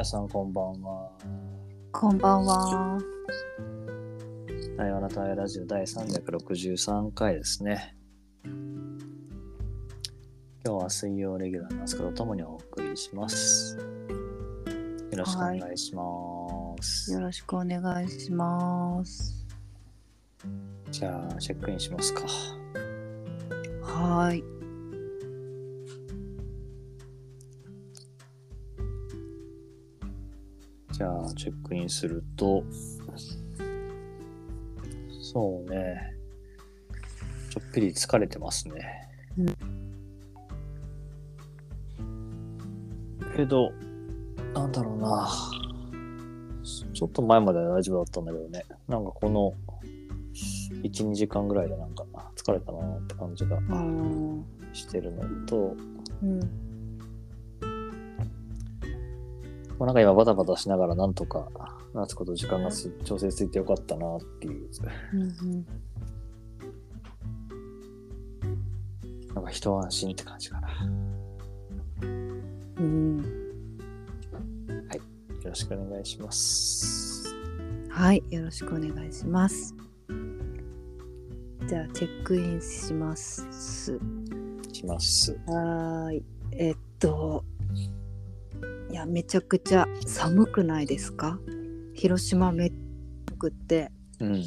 皆さんこんばんは。こんばんは。台湾の台湾ラジオ第363回ですね。今日は水曜レギュラーなんですけど、ともにお送りします。よろしくお願いします。よろしくお願いします。じゃあ、チェックインしますか。はーい。じゃあ、チェックインすると、そうね。ちょっぴり疲れてますね。けど、なんだろうな。ちょっと前までは大丈夫だったんだけどね。なんかこの1、2時間ぐらいでなんか疲れたなって感じがうん。してるのと、うん。まあ、なんか今バタバタしながらなんとか夏子と時間がす調整ついてよかったなっていう、うん。なんか一安心って感じかな。うん。よろしくお願いします。はい。よろしくお願いします。じゃあ、チェックインします。します。はーい。えっと、いや、めちゃくちゃ寒くないですか？広島めっちゃ寒くって、うん。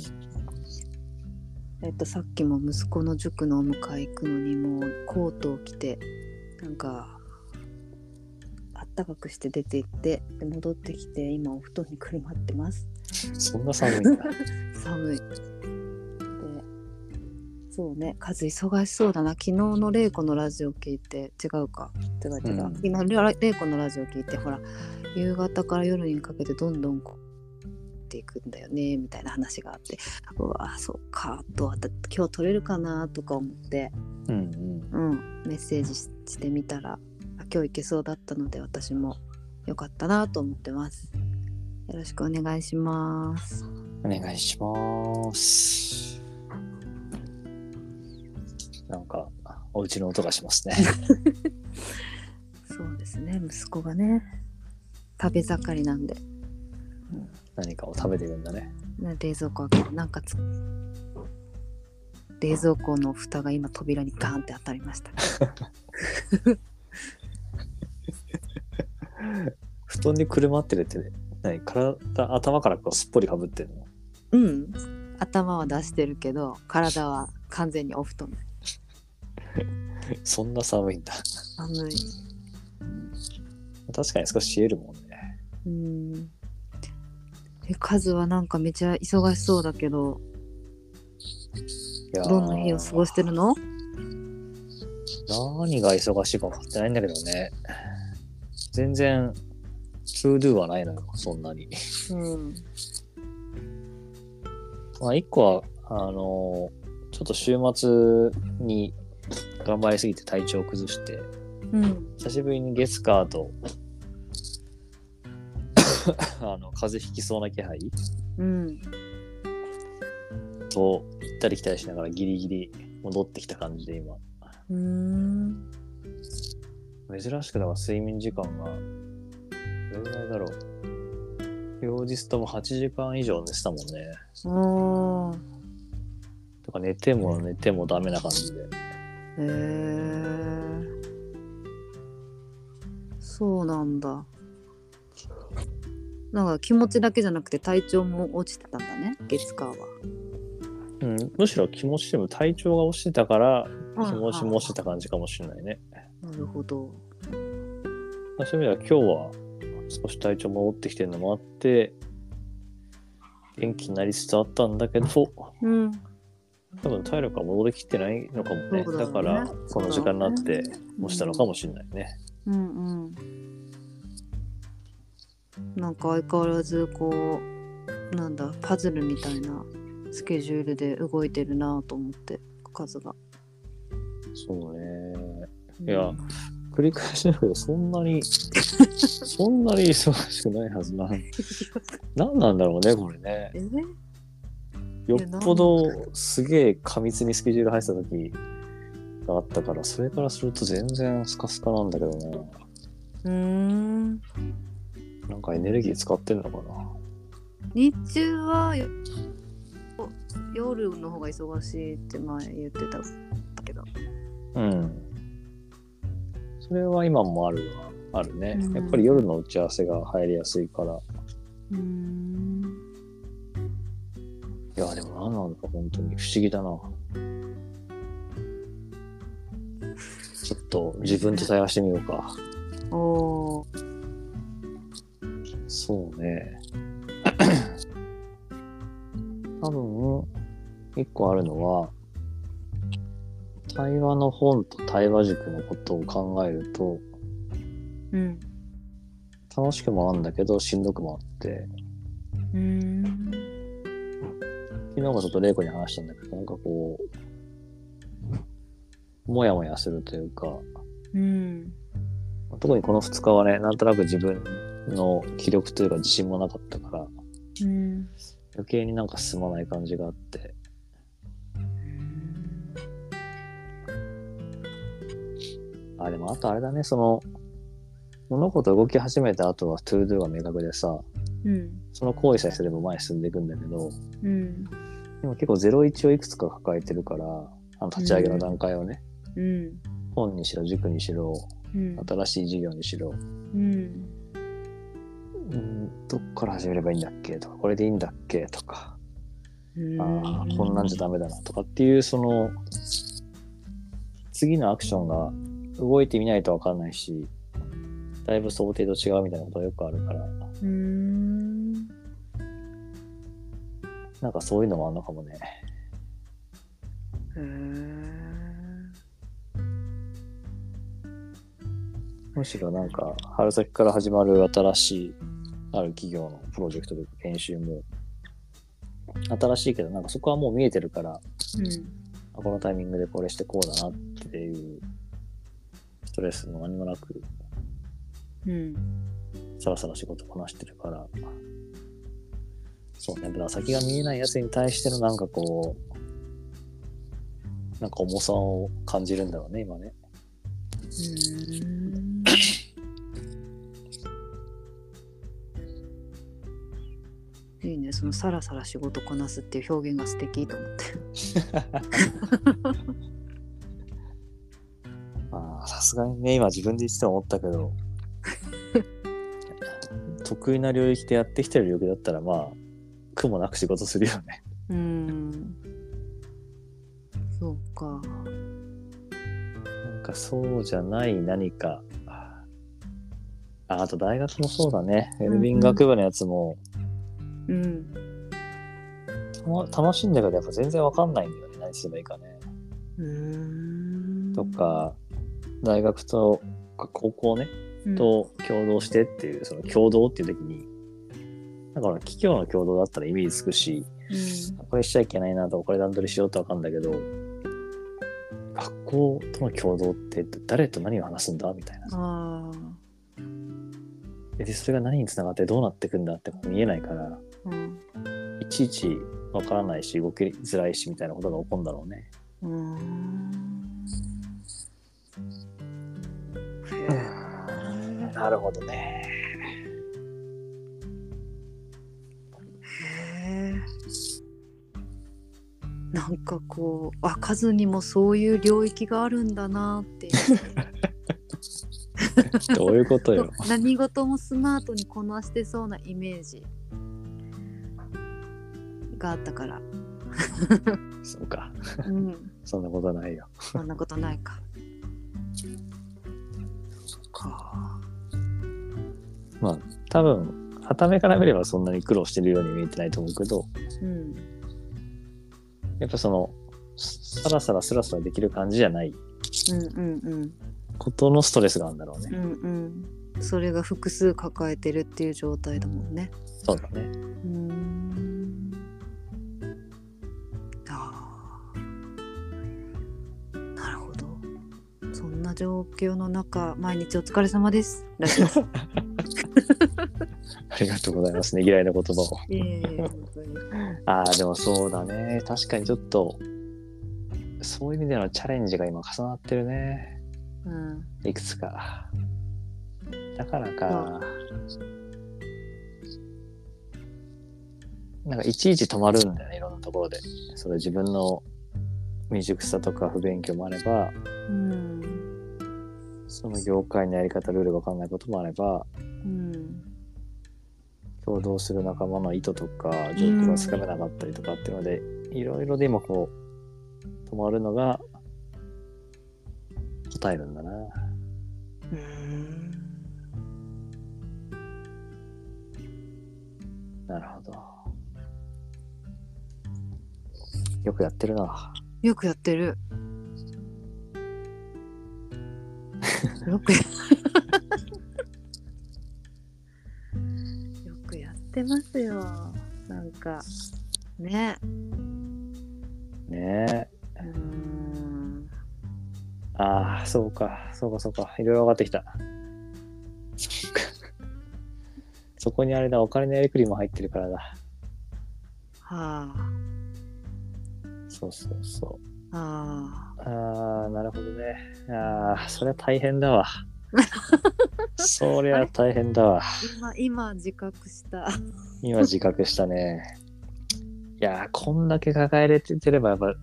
えっと、さっきも息子の塾のお迎え行くのにもうコートを着てなんかあったかくして出て行ってで戻ってきて今お布団にくるまってますそんな寒い。寒いでそうね。カズ忙しそうだな。昨日の玲子のラジオ聞いて違うか？違う違う、うん。今玲子のラジオ聞いてほら夕方から夜にかけてどんどんこうっていくんだよねみたいな話があって。うわそうかどうだ今日撮れるかなとか思って、うんうん。うん、メッセージししてみたらあ今日行けそうだったので私もよかったなと思ってます。よろしくお願いします。お願いします。なんか、お家の音がしますね。そうですね。息子がね食べ盛りなんで。何かを食べてるんだね。な冷蔵庫開けてなんかつ冷蔵庫の蓋が今扉にガーンって当たりました 布団にくるまってるって、何？体、頭からこうすっぽりかぶってるの？うん。頭は出してるけど体は完全にお布団 そんな寒いんだ。寒い確かに少し冷えるもんね。うんえカズはなんかめちゃ忙しそうだけどどんな日を過ごしてるの？何が忙しいか分かってないんだけどね。全然、 to do はないのよ、そんなに。うんまあ、一個は、あのちょっと週末に頑張りすぎて体調を崩して、うん久しぶりに月火と、あの、風邪ひきそうな気配うんと、行ったり来たりしながらギリギリ戻ってきた感じで今。うん珍しくだから睡眠時間が、どれぐらいだろう。両日とも8時間以上寝てたもんね。あーとか寝ても寝てもダメな感じで。へえそうなんだ。なんか気持ちだけじゃなくて体調も落ちてたんだね月火は。うん、むしろ気持ちでも体調が落ちてたから気持ちも落ちてた感じかもしれないね。なるほど。まあそういう意味では今日は少し体調戻ってきてるのもあって元気になりつつあったんだけどうん多分体力が戻りきってないのかもねだからこの時間になって落ちたのかももしれないね。うんうんなんか相変わらずこうなんだパズルみたいなスケジュールで動いてるなと思って数がそうね。いや繰り返しだけどそんなに そんなに忙しくないはずな。何なんだろうねこれね。えよっぽどすげえ過密にスケジュール入ってた時があったから、それからすると全然スカスカなんだけどな。うーんなんかエネルギー使ってんのかな日中はよ夜の方が忙しいって前言ってたけどうん。それは今もあるはあるね。うんやっぱり夜の打ち合わせが入りやすいから。うーんいや、でも何なんだか本当に不思議だな。ちょっと自分と対話してみようか。おーそうね。多分、一個あるのは、対話の本と対話塾のことを考えると、うん楽しくもあるんだけど、しんどくもあって、うーん昨日もちょっと玲子に話したんだけど、なんかこう、もやもやするというか、うん。特にこの2日はね、なんとなく自分の気力というか自信もなかったから、うん。余計になんか進まない感じがあって、あ、でもあとあれだね、その、物事動き始めた後は to do が明確でさ、うん。その行為さえすれば前に進んでいくんだけど、うん。でも結構01をいくつか抱えてるから、あの立ち上げの段階をね、うん。本にしろ、塾にしろ、うん。新しい事業にしろ、うん。うん、どっから始めればいいんだっけとか、これでいいんだっけとか、ああ、こんなんじゃダメだなとかっていう、その、次のアクションが動いてみないとわかんないし、だいぶ想定と違うみたいなことがよくあるから、うーんなんかそういうのもあるのかもね。むしろなんか、春先から始まる新しい、ある企業のプロジェクトというか研修も、新しいけど、なんかそこはもう見えてるから、あこのタイミングでこれしてこうだなっていう、ストレスも何もなく、うん。うんさらさら仕事こなしてるから、そうね、だから先が見えないやつに対してのなんかこう、なんか重さを感じるんだろうね、今ね。うーん。いいね。そのさらさら仕事こなすっていう表現が素敵と思って。まあ、さすがにね、今自分で言ってて思ったけど、得意な領域でやってきてる領域だったら、まあ、苦もなく仕事するよね。うーんそうかなんかそうじゃない何か。ああと大学もそうだね。ウェルビング学部のやつも、うんたま楽しいんだけど、やっぱ全然わかんないんだよね。何すればいいかね。うーんとか、大学とか高校ね、うんと共同してっていう、その共同っていう時に、だから企業の共同だったらイメージつくし、これしちゃいけないなとか、これ段取りしようとわかんだけど、学校との共同って誰と何を話すんだみたいな。あで、それが何につながってどうなっていくんだって見えないから、あうんいちいちわからないし、動きづらいしみたいなことが起こるんだろうね。うーんなるほどね。えなんかこう開かずにもそういう領域があるんだなっていう どういうことよ。何事もスマートにこなしてそうなイメージがあったから、そうか。うん、そんなことはないよ。そんなことないか。そっか。まあ、多分、傍目から見ればそんなに苦労してるように見えてないと思うけど、うん。やっぱその、さらさらスラスラできる感じじゃないことのストレスがあるんだろうね。うんうん。それが複数抱えてるっていう状態だもんね。そうだね。うーん。ああ。なるほど。そんな状況の中、毎日お疲れ様です。ラジオ。ありがとうございますね。嫌いな言葉を。ああ、でもそうだね。確かにちょっと、そういう意味でのチャレンジが今重なってるね。うん。いくつか。だからか。なんかいちいち止まるんだよね、いろんなところで。それ自分の未熟さとか不勉強もあれば、うんその業界のやり方、ルールがわかんないこともあれば、うん共同する仲間の意図とか、状況がつかめなかったりとかっていうので、いろいろで今こう、止まるのが、答えるんだな。うんなるほど。よくやってるな。よくやってるよくやってますよなんかねねえ。うんああ、そうか、そうか、そうか。いろいろ分かってきた。そこにあれだ、お金のやりくりも入ってるからだ。はあそうそうそう。あああ、なるほどね。ああ、そりゃ大変だわ。そりゃ大変だわ。今今自覚した 今自覚したね。いやー、こんだけ抱えれてればやっぱ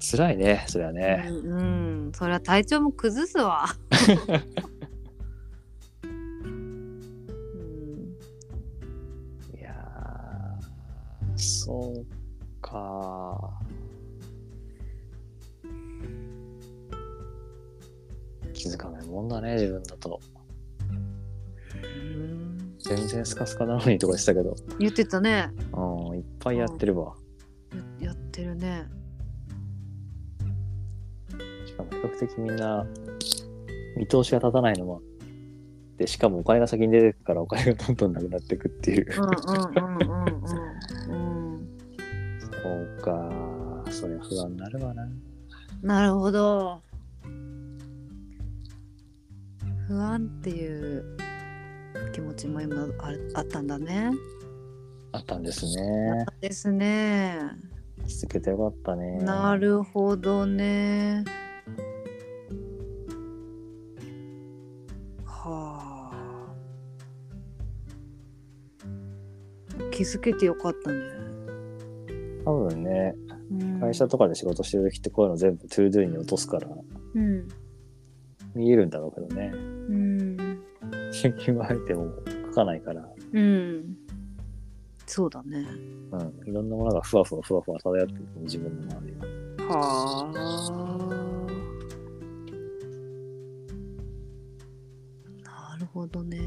辛いね、そりゃね。うん、うん、そりゃ体調も崩すわ うんいやー、そうか。気づかもんだね、自分だと。うん全然スカスカなのにとかしてたけど、言ってたねうん、いっぱいやってるわ。ややってるねしかも比較的みんな見通しが立たないのもあって、しかもお金が先に出てくからお金がどんどんなくなっていくっていう。うんうんうんうんうんうんそうか、そりゃ不安になるわな。なるほど不安っていう気持ちも今あるあったんだね。あったんですね。ですね。気づけてよかったね。なるほどね。はあ。気づけてよかったね、多分ね、うん、会社とかで仕事してる時ってこういうの全部 ToDo に落とすから。うん見えるんだろうけどね。うん。新規アイテムも書かないから、うん。そうだね。うん、いろんなものがふわふわふわふわ漂ってる自分の周りに。はあ。なるほどね。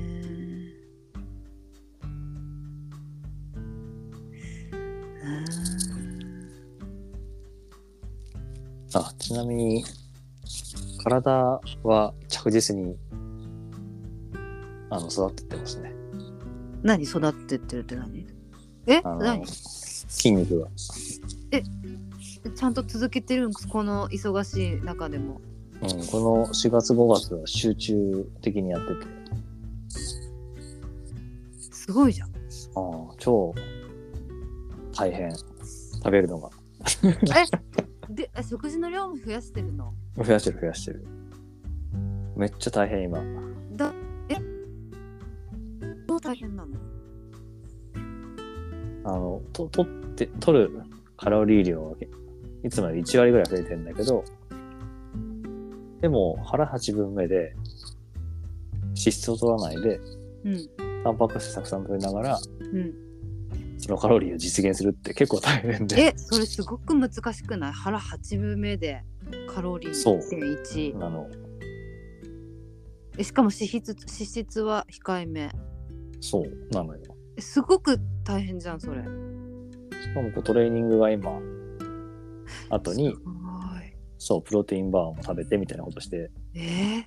うんあ、ちなみに、体は着実に、あの、育ってってますね。何育ってってるって何？え？何？筋肉が。ちゃんと続けてるんですこの忙しい中でも。うん、この4月5月は集中的にやってて、すごいじゃん。ああ超大変。食べるのが。でえ食事の量も増やしてるの？増やしてる増やしてる。めっちゃ大変今。だえ？どう大変なの？あの、と、取って、取るカロリー量がいつもより1割ぐらい増えてるんだけど、でも腹8分目で脂質を取らないで、うん。タンパク質たくさん取りながら、うんそのカロリーを実現するって結構大変で。えそれすごく難しくない？腹8分目でカロリーそう。1.1あの、えしかも脂質脂質は控えめ。そうなのよ。えすごく大変じゃんそれ。しかもこうトレーニングが今、後にそう、プロテインバーも食べてみたいなことして、え？ー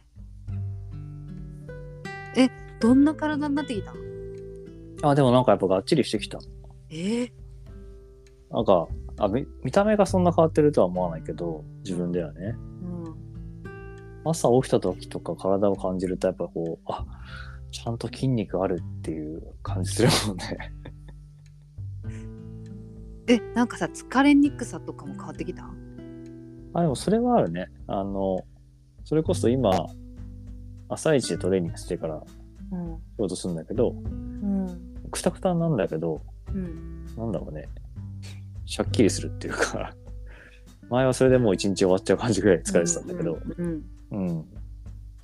えどんな体になってきたの？あ、でもなんかやっぱがっちりしてきた。えー、なんか、あ見見た目がそんな変わってるとは思わないけど、自分ではね。うん朝起きた時とか体を感じるとやっぱこう、あ、ちゃんと筋肉あるっていう感じするもんね。えなんかさ疲れにくさとかも変わってきた？あ、でもそれはあるね。あの、それこそ今、朝一でトレーニングしてからうん仕事するんだけど、うんくたくたなんだけど、うんなんだろうね、しゃっきりするっていうか、前はそれでもう一日終わっちゃう感じぐらい疲れてたんだけど、うんうん。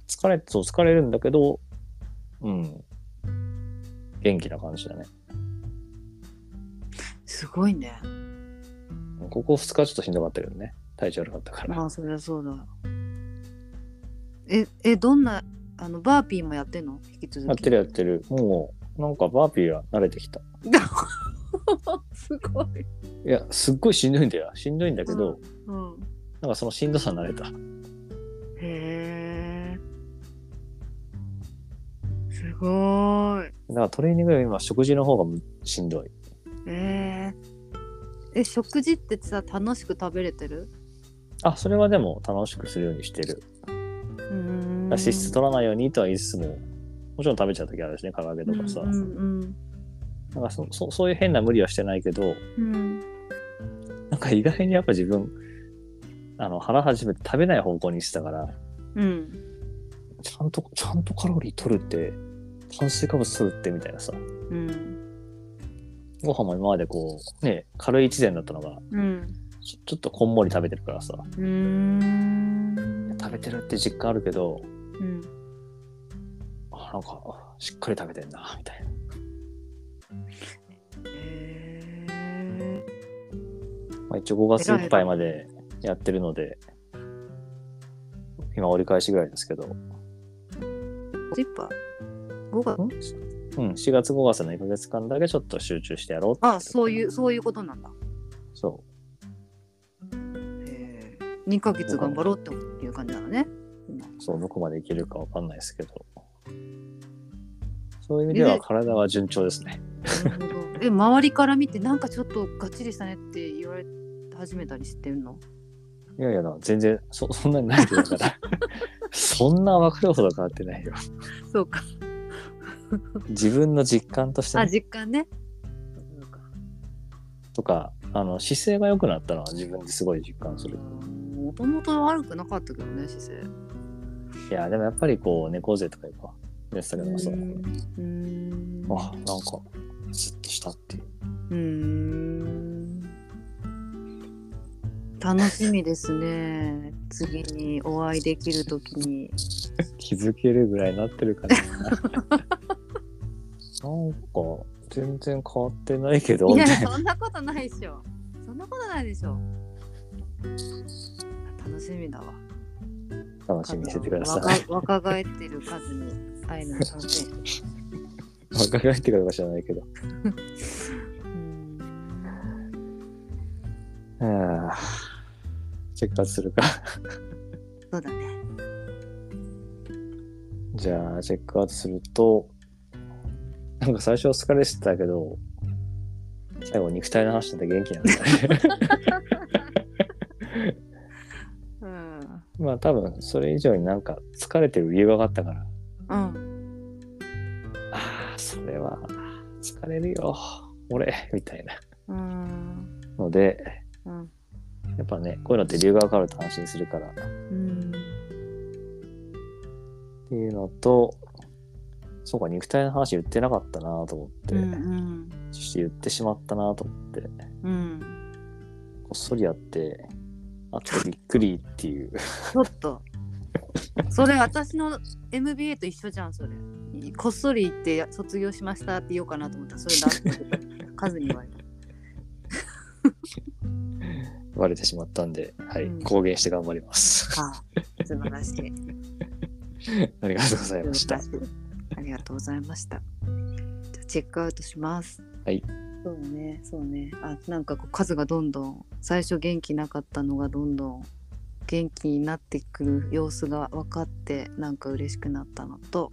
疲れ、そう、疲れるんだけど、うん。元気な感じだね。すごいねここ2日ちょっとしんどかったけどね。体調悪かったから。まあそりゃそうだええどんなあのバーピーもやってんの？引き続きやってるやってる。もう、なんかバーピーは慣れてきた。すごいいや、すっごいしんどいんだよ。しんどいんだけど、うんなんかそのしんどさに慣れた。へえすごいだからトレーニングより今食事の方がむしんどい。えー、え食事ってさ楽しく食べれてる？あ、それはでも楽しくするようにしてる。うーん脂質取らないようにとは言いつつも、もちろん食べちゃう時あるしね、唐揚げとかさ。うんうんなんかそそそういう変な無理はしてないけど、うんなんか意外にやっぱ自分、あの腹始めて食べない方向にしてたから、うん。ちゃんと、ちゃんとカロリー取るって、炭水化物取るってみたいなさ、うん。ご飯も今までこう、ね、軽い一膳だったのが、うん。ちょちょっとこんもり食べてるからさ、食べてるって実感あるけど、うん。あなんか、しっかり食べてんな、みたいな。へえまあ、一応5月いっぱいまでやってるので、今折り返しぐらいですけど、ジッパー5月？うん、4月5月の1ヶ月間だけちょっと集中してやろうって。あそういうそういうことなんだ。そへえ2ヶ月頑張ろうっていう感じなのね。そう、どこまでいけるかわかんないですけど、そういう意味ではで体は順調ですね。え周りから見てなんかちょっとがっちりしたねって言われ始めたりしてんの？いやいやな、全然そ、そんなにないけどだから、そんな分かるほど変わってないよ。そうか。自分の実感としてあね、実感ね。とか、あの、姿勢が良くなったのは自分ですごい実感する。もともと悪くなかったけどね姿勢。いや、でもやっぱりこう、猫背とかいうか、寝てたけどさ、あ、なんか、スッとしたっていう。ん。楽しみですね。次にお会いできるときに。気づけるぐらいになってるかな。なんか、全然変わってないけど、いやそんなことないでしょ。そんなことないでしょ。楽しみだわ。楽しみにしててください。若若返ってる数に会えるの楽しみ若返ってからか知らないけど。うーん。はあ。チェックアウトするか。そうだね。じゃあ、チェックアウトすると、なんか最初は疲れてたけど、最後肉体の話してて元気なんだね。うん。まあ多分それ以上になんか疲れてる理由が分かったから、うんれは疲れるよ、俺、みたいな。うん。ので、うん。やっぱね、こういうのって理由が分かると安心するから。っうん。ていうのと、そうか、肉体の話言ってなかったなと思って、うんそして言ってしまったなと思って、こうん。っそりやって、あってびっくりっていう。ちょっと。それ私の MBA と一緒じゃんそれこっそり言って卒業しましたって言おうかなと思ったら それだって数に言われたバレてしまったんで、はい、うん公言して頑張ります。あ素晴らしい ありがとうございました。ありがとうございました。じゃあチェックアウトします。はい。そうね、そうね。あ、なんかこう数がどんどん最初元気なかったのがどんどん元気になってくる様子が分かってなんか嬉しくなったのと、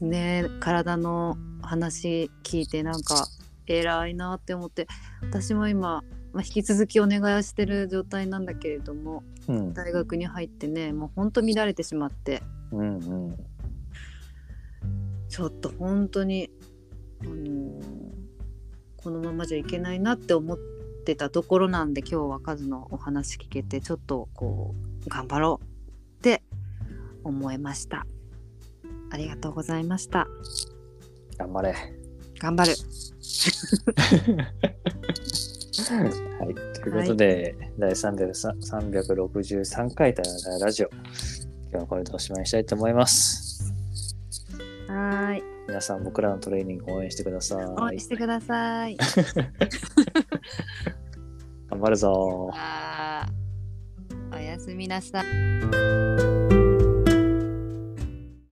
ね、体の話聞いてなんか偉いなって思って、私も今。まあ、引き続きお願いをしてる状態なんだけれどもうん、大学に入ってねもうほんと乱れてしまってうん、うん。ちょっと本当に、あのーこのままじゃいけないなって思ってたところなんで今日はカズのお話聞けてちょっとこう頑張ろうって思いました。ありがとうございました。頑張れ。頑張る。はい。ということで、第303 363回タララジオ。今日はこれでおしまいにしたいと思います。はーい。皆さん、僕らのトレーニング応援してください応援。してください。頑張るぞおやすみなさい。